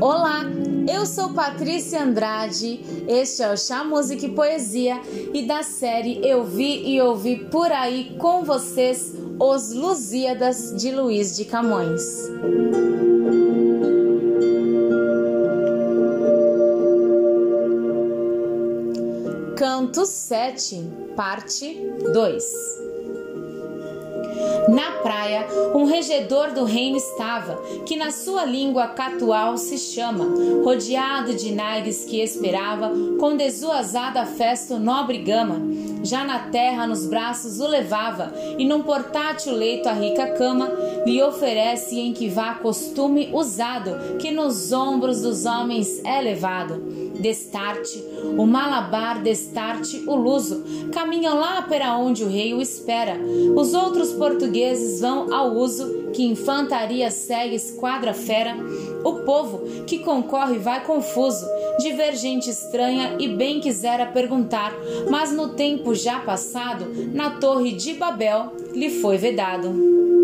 Olá, eu sou Patrícia Andrade, este é o Chá Música e Poesia e da série Eu Vi e Ouvi por aí com vocês Os Lusíadas de Luiz de Camões. Canto 7, parte 2 na praia, um regedor do reino estava, que na sua língua catual se chama, rodeado de naires que esperava, com desuazada festa o nobre gama. Já na terra nos braços o levava, e num portátil leito a rica cama lhe oferece em que vá costume usado, que nos ombros dos homens é levado destarte, o malabar destarte o luso, caminham lá para onde o rei o espera. Os outros portugueses vão ao uso, que infantaria segue esquadra fera. O povo que concorre vai confuso, divergente estranha e bem quisera perguntar, mas no tempo já passado, na torre de Babel, lhe foi vedado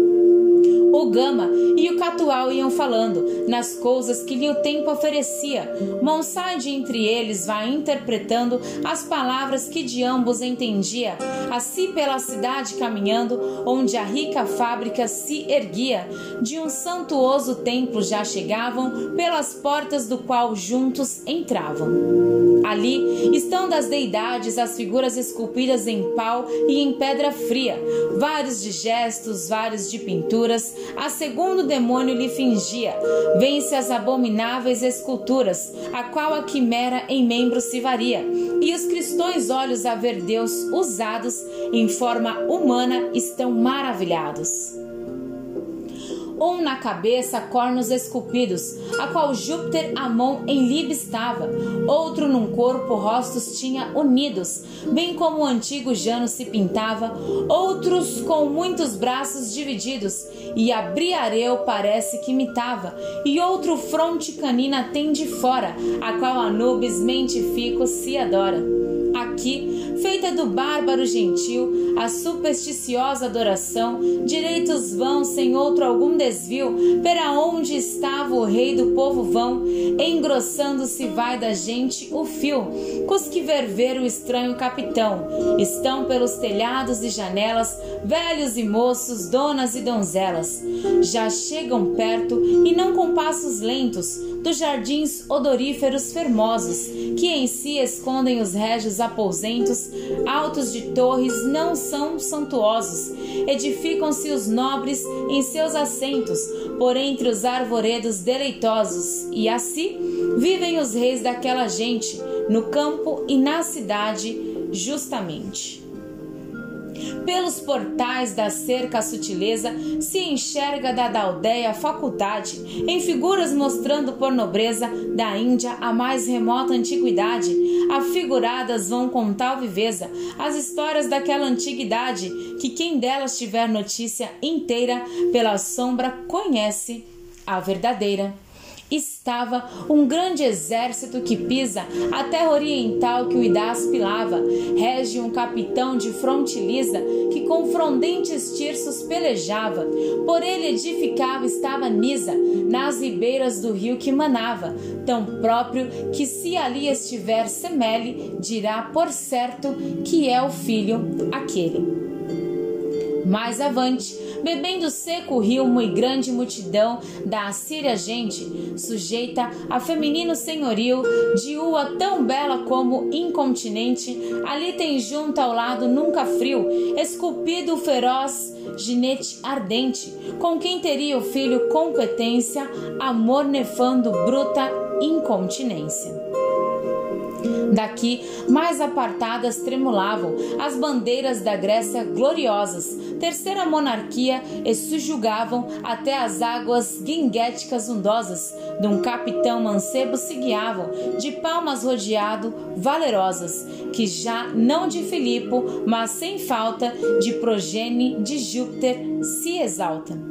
o Gama e o Catual iam falando nas coisas que lhe o tempo oferecia. Monsade entre eles vai interpretando as palavras que de ambos entendia. Assim pela cidade caminhando, onde a rica fábrica se erguia, de um santuoso templo já chegavam, pelas portas do qual juntos entravam. Ali estão das deidades as figuras esculpidas em pau e em pedra fria, vários de gestos, vários de pinturas, a segundo demônio lhe fingia. Vence as abomináveis esculturas, a qual a quimera em membros se varia. E os cristões olhos a ver Deus usados em forma humana estão maravilhados um na cabeça cornos esculpidos, a qual Júpiter Amon em Libe estava, outro num corpo rostos tinha unidos, bem como o antigo Jano se pintava, outros com muitos braços divididos, e a Briareu parece que imitava, e outro fronte canina tem de fora, a qual Anubis mentifico se adora. Aqui, feita do bárbaro gentil, a supersticiosa adoração, direitos vão sem outro algum desvio, pera onde estava o rei do povo vão, engrossando-se vai da gente o fio, cos que ver o estranho capitão, estão pelos telhados e janelas, velhos e moços, donas e donzelas, já chegam perto e não com passos lentos, dos jardins odoríferos fermosos, que em si escondem os régios aposentos, altos de torres não são santuosos, edificam-se os nobres em seus assentos, por entre os arvoredos deleitosos, e assim vivem os reis daquela gente, no campo e na cidade, justamente. Pelos portais da cerca a sutileza se enxerga da aldeia faculdade, em figuras mostrando por nobreza da Índia a mais remota antiguidade. Afiguradas vão com tal viveza as histórias daquela antiguidade que quem delas tiver notícia inteira pela sombra conhece a verdadeira estava um grande exército que pisa a terra oriental que o Idás pilava. Rege um capitão de fronte lisa que com frondentes tirsos pelejava. Por ele edificava estava Nisa, nas ribeiras do rio que manava. Tão próprio que se ali estiver Semele, dirá por certo que é o filho aquele. Mais avante, bebendo seco o rio, muito grande multidão da assíria gente, sujeita a feminino senhorio, de ua tão bela como incontinente, ali tem junto ao lado nunca frio, esculpido feroz ginete ardente, com quem teria o filho competência, amor nefando bruta incontinência. Daqui, mais apartadas, tremulavam as bandeiras da Grécia gloriosas, terceira monarquia, e subjugavam até as águas guinguéticas ondosas, de um capitão mancebo se guiavam, de palmas rodeado, valerosas, que já não de Filipo, mas sem falta de progene de Júpiter se exalta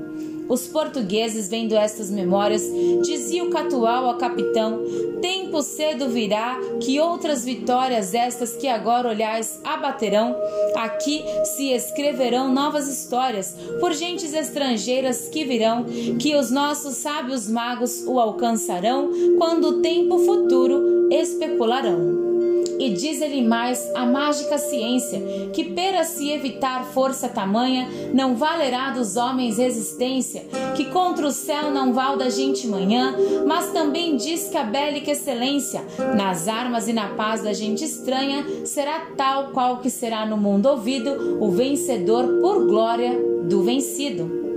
Os portugueses, vendo estas memórias, dizia o catual ao capitão: Tempo cedo virá que outras vitórias, estas que agora olhais, abaterão. Aqui se escreverão novas histórias por gentes estrangeiras que virão, que os nossos sábios magos o alcançarão quando o tempo futuro especularão. E diz-lhe mais a mágica ciência, que pera se evitar força tamanha, não valerá dos homens resistência, que contra o céu não val da gente manhã, mas também diz que a bélica excelência, nas armas e na paz da gente estranha, será tal qual que será no mundo ouvido o vencedor por glória do vencido.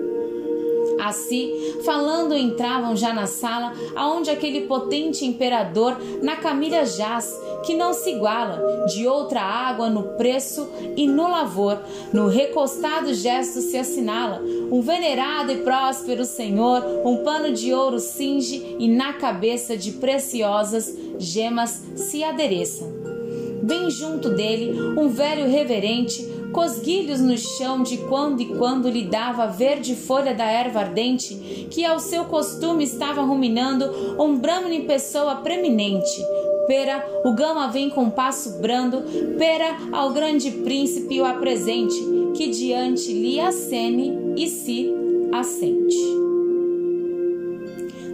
Assim, falando, entravam já na sala, aonde aquele potente imperador na camilha jaz, que não se iguala, de outra água no preço e no lavor, no recostado gesto se assinala, um venerado e próspero senhor, um pano de ouro cinge e na cabeça de preciosas gemas se adereça. Bem junto dele, um velho reverente, cosguilhos no chão de quando e quando lhe dava a verde folha da erva ardente, que ao seu costume estava ruminando um brahmane pessoa preeminente, Pera, o gama vem com passo brando, pera ao grande príncipe o apresente, que diante lhe acene e se assente.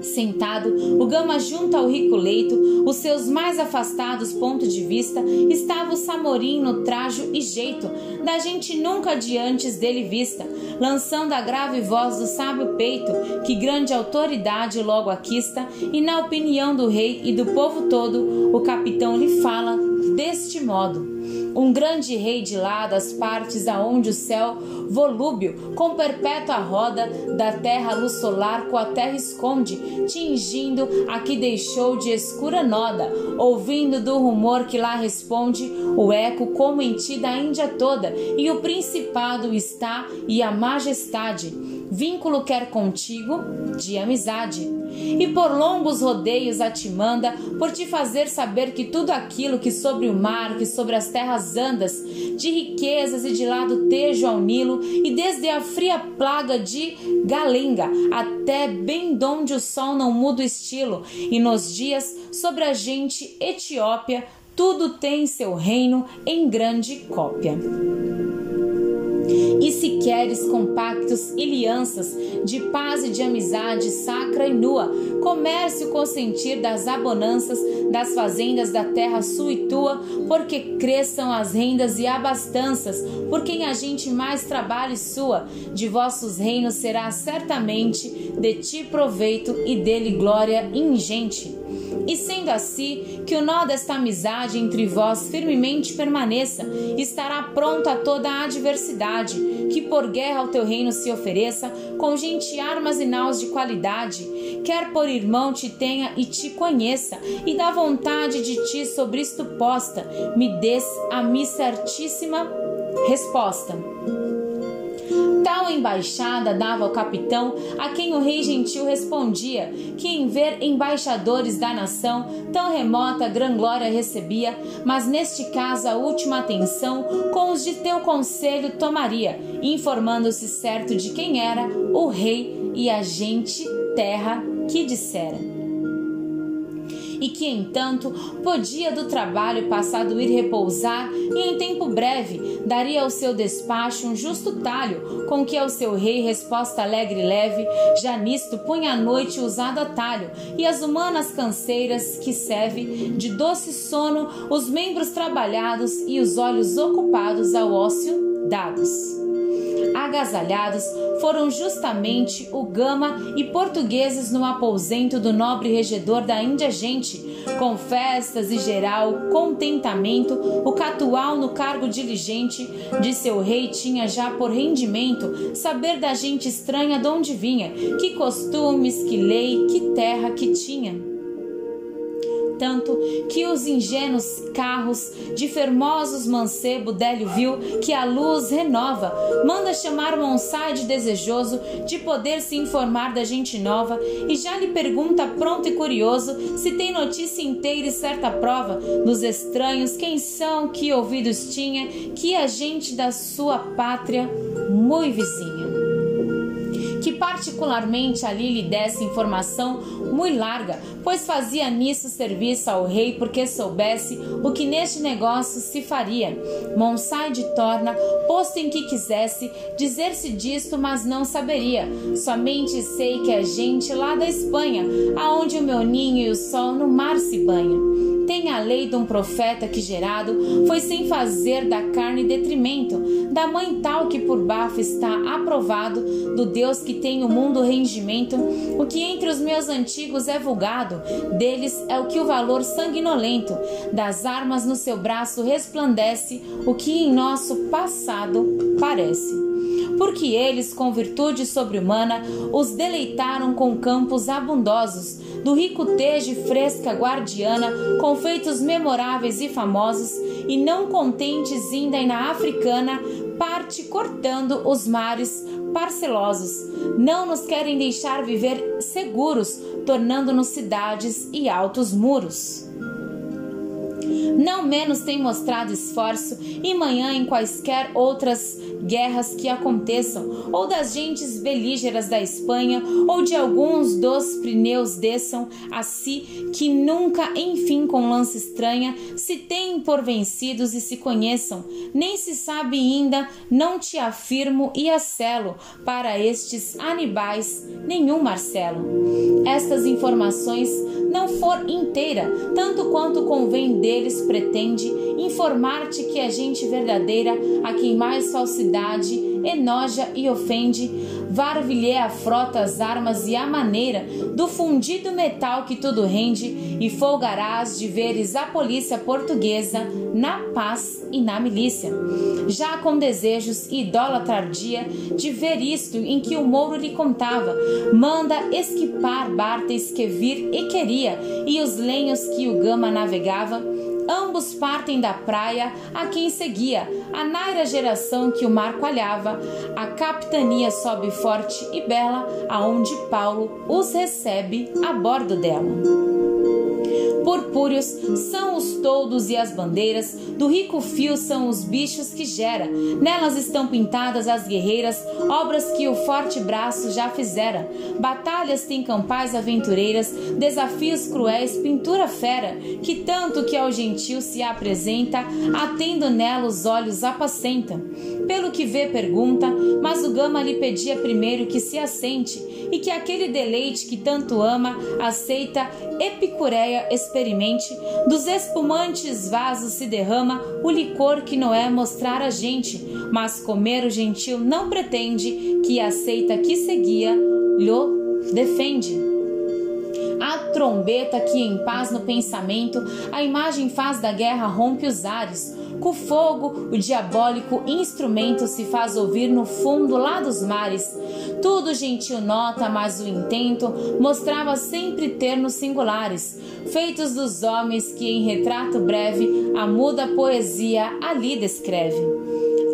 Sentado, o Gama junto ao rico leito, os seus mais afastados pontos de vista, estava o Samorim no trajo e jeito da gente nunca antes dele vista, lançando a grave voz do sábio peito, que grande autoridade logo aquista, e na opinião do rei e do povo todo, o capitão lhe fala deste modo um grande rei de lá das partes aonde o céu volúbil com perpétua roda da terra luz solar com a terra esconde, tingindo a que deixou de escura noda, ouvindo do rumor que lá responde o eco como em ti da Índia toda, e o principado está e a majestade, vínculo quer contigo de amizade e por longos rodeios a te manda, por te fazer saber que tudo aquilo que sobre o mar, que sobre as terras andas, de riquezas e de lado tejo ao Nilo, e desde a fria plaga de Galenga até bem donde o sol não muda o estilo, e nos dias sobre a gente Etiópia, tudo tem seu reino em grande cópia e se queres compactos e alianças de paz e de amizade sacra e nua, comércio consentir das abonanças das fazendas da terra sua e tua, porque cresçam as rendas e abastanças, por quem a gente mais trabalhe sua, de vossos reinos será certamente de ti proveito e dele glória ingente. E sendo assim, que o nó desta amizade entre vós firmemente permaneça, estará pronto a toda a adversidade, que por guerra ao teu reino se ofereça, com gente armas e naus de qualidade, quer por irmão te tenha e te conheça, e da vontade de ti sobre isto posta, me des a mi certíssima resposta. Tal embaixada dava ao capitão, a quem o rei gentil respondia, que em ver embaixadores da nação, tão remota gran glória recebia, mas neste caso a última atenção com os de teu conselho tomaria, informando-se certo de quem era o rei e a gente terra que dissera e que, entanto, podia do trabalho passado ir repousar e em tempo breve daria ao seu despacho um justo talho, com que ao seu rei resposta alegre e leve, já nisto punha a noite usado atalho, e as humanas canseiras que serve de doce sono os membros trabalhados e os olhos ocupados ao ócio dados agasalhados foram justamente o Gama e portugueses no aposento do nobre regedor da Índia Gente, com festas e geral contentamento, o catual no cargo diligente de seu rei tinha já por rendimento saber da gente estranha de onde vinha, que costumes, que lei, que terra que tinha tanto que os ingênuos carros de fermosos mancebo Délio viu que a luz renova, manda chamar Monside desejoso de poder se informar da gente nova e já lhe pergunta pronto e curioso se tem notícia inteira e certa prova dos estranhos quem são, que ouvidos tinha, que a gente da sua pátria muito vizinha. Que particularmente ali lhe desse informação muito larga, pois fazia nisso serviço ao rei porque soubesse o que neste negócio se faria. Monsai de Torna, posto em que quisesse dizer-se disto, mas não saberia. Somente sei que é gente lá da Espanha, aonde o meu ninho e o sol no mar se banham tem a lei de um profeta que gerado foi sem fazer da carne detrimento, da mãe tal que por bafo está aprovado, do Deus que tem o mundo rendimento, o que entre os meus antigos é vulgado, deles é o que o valor sanguinolento, das armas no seu braço resplandece, o que em nosso passado parece. Porque eles, com virtude sobre-humana, os deleitaram com campos abundosos, do rico tejo fresca guardiana, com feitos memoráveis e famosos, e não contentes ainda na africana, parte cortando os mares parcelosos. Não nos querem deixar viver seguros, tornando-nos cidades e altos muros. Não menos tem mostrado esforço e manhã em quaisquer outras guerras que aconteçam, ou das gentes belígeras da Espanha, ou de alguns dos prineus desçam a si, que nunca, enfim, com lança estranha, se têm por vencidos e se conheçam, nem se sabe ainda, não te afirmo e acelo, para estes anibais, nenhum Marcelo. Estas informações não for inteira, tanto quanto convém deles pretende informar-te que é gente verdadeira, a quem mais falsidade enoja e ofende, var-lhe a frota, as armas e a maneira do fundido metal que tudo rende, e folgarás de veres a polícia portuguesa na paz e na milícia. Já com desejos idolatardia de ver isto em que o Mouro lhe contava, manda esquipar Bartes que vir e queria, e os lenhos que o Gama navegava, Ambos partem da praia a quem seguia, a naira geração que o mar coalhava. A capitania sobe forte e bela, aonde Paulo os recebe a bordo dela. Purpúreos são os toldos e as bandeiras, do rico fio são os bichos que gera. Nelas estão pintadas as guerreiras, obras que o forte braço já fizera. Batalhas tem campais aventureiras, desafios cruéis, pintura fera, que tanto que ao gentil se apresenta, atendo nela os olhos apacenta. Pelo que vê, pergunta, mas o Gama lhe pedia primeiro que se assente e que aquele deleite que tanto ama, aceita, epicureia, experimente, dos espumantes vasos se derrama o licor que não é mostrar a gente, mas comer o gentil não pretende, que aceita que seguia, lhe defende. A trombeta que em paz no pensamento, a imagem faz da guerra rompe os ares, com fogo, o diabólico instrumento se faz ouvir no fundo lá dos mares. Tudo gentil nota, mas o intento mostrava sempre termos singulares, feitos dos homens que em retrato breve a muda poesia ali descreve.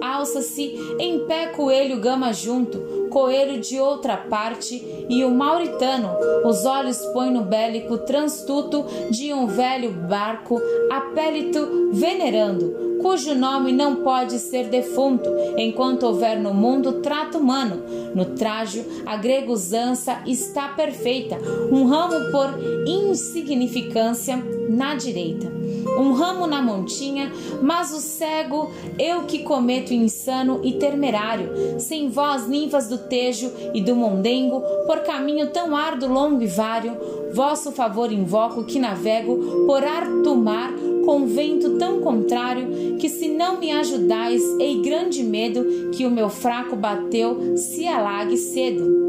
Alça-se em pé coelho gama junto, coelho de outra parte e o mauritano os olhos põe no bélico transtuto de um velho barco apélito venerando, cujo nome não pode ser defunto, enquanto houver no mundo trato humano. No trajo, a grega usança está perfeita, um ramo por insignificância na direita um ramo na montinha, mas o cego, eu que cometo insano e temerário, sem vós, ninfas do Tejo e do Mondengo, por caminho tão árduo, longo e vário, vosso favor invoco que navego por ar do mar com vento tão contrário que se não me ajudais, ei grande medo que o meu fraco bateu se alague cedo.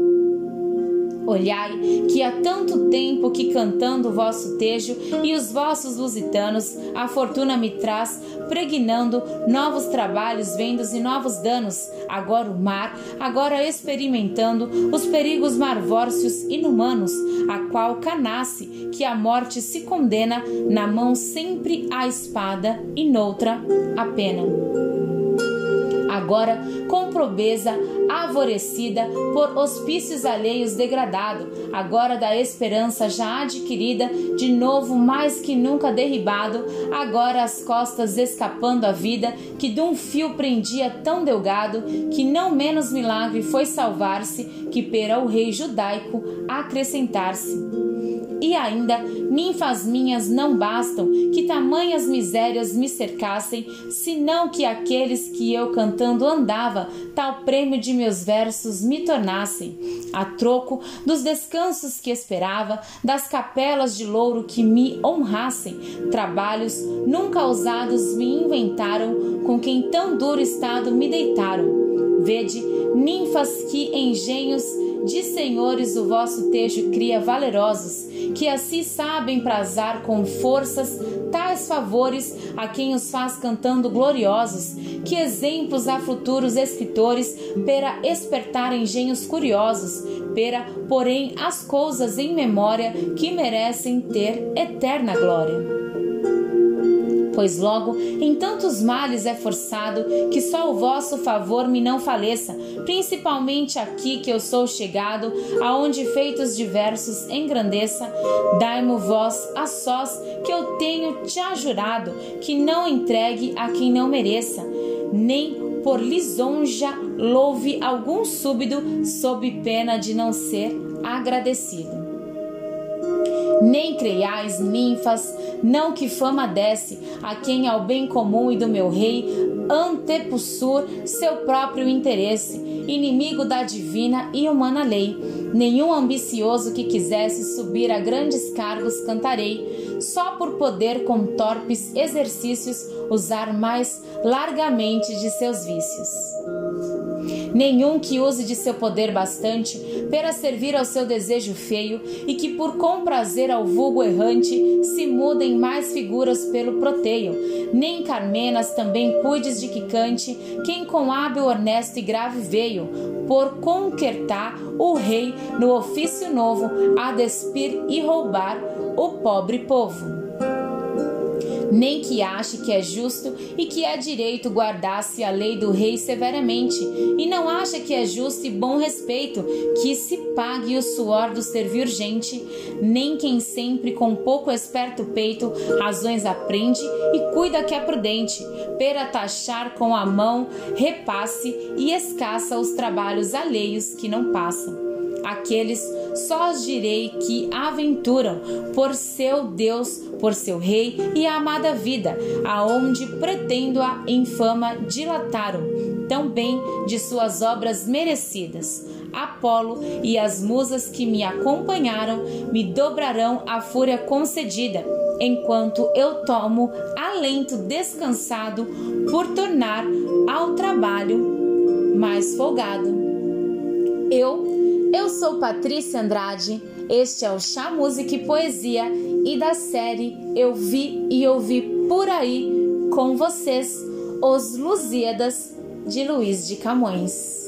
Olhai, que há tanto tempo que cantando o vosso tejo e os vossos lusitanos, a fortuna me traz, pregnando novos trabalhos, vendas e novos danos. Agora o mar, agora experimentando os perigos marvórcios inumanos, a qual canasse que a morte se condena, na mão sempre a espada e noutra a pena. Agora com pobreza avorecida por hospícios alheios degradado, agora da esperança já adquirida, de novo mais que nunca derribado, agora as costas escapando a vida que de um fio prendia tão delgado, que não menos milagre foi salvar-se que pera o rei judaico acrescentar-se. E ainda, ninfas minhas não bastam que tamanhas misérias me cercassem, senão que aqueles que eu cantando andava, tal prêmio de meus versos me tornassem, a troco dos descansos que esperava, das capelas de louro que me honrassem, trabalhos nunca ousados me inventaram, com quem tão duro estado me deitaram. Vede, ninfas que engenhos de senhores o vosso tejo cria valerosos, que assim sabem prazar com forças tais favores a quem os faz cantando gloriosos, que exemplos a futuros escritores pera espertar engenhos curiosos, pera, porém, as coisas em memória que merecem ter eterna glória pois logo em tantos males é forçado que só o vosso favor me não faleça, principalmente aqui que eu sou chegado, aonde feitos diversos engrandeça, dai-mo vós a sós que eu tenho te jurado, que não entregue a quem não mereça, nem por lisonja louve algum súbido sob pena de não ser agradecido. Nem creiais, ninfas, não que fama desce a quem ao bem comum e do meu rei antepossur seu próprio interesse, inimigo da divina e humana lei. Nenhum ambicioso que quisesse subir a grandes cargos cantarei, só por poder com torpes exercícios usar mais largamente de seus vícios nenhum que use de seu poder bastante para servir ao seu desejo feio e que por comprazer ao vulgo errante se mudem mais figuras pelo proteio, nem Carmenas também cuides de que cante quem com hábil, honesto e grave veio, por conquertar o rei no ofício novo a despir e roubar o pobre povo nem que ache que é justo e que é direito guardar-se a lei do rei severamente, e não acha que é justo e bom respeito que se pague o suor do servir gente, nem quem sempre com pouco esperto peito razões aprende e cuida que é prudente, pera taxar com a mão repasse e escassa os trabalhos alheios que não passam aqueles só os direi que aventuram por seu Deus, por seu Rei e a amada vida, aonde pretendo a infama dilataram, também de suas obras merecidas. Apolo e as musas que me acompanharam me dobrarão a fúria concedida, enquanto eu tomo alento descansado por tornar ao trabalho mais folgado. Eu eu sou Patrícia Andrade, este é o Chá Música e Poesia e da série Eu Vi e Ouvi Por Aí com vocês, Os Lusíadas de Luiz de Camões.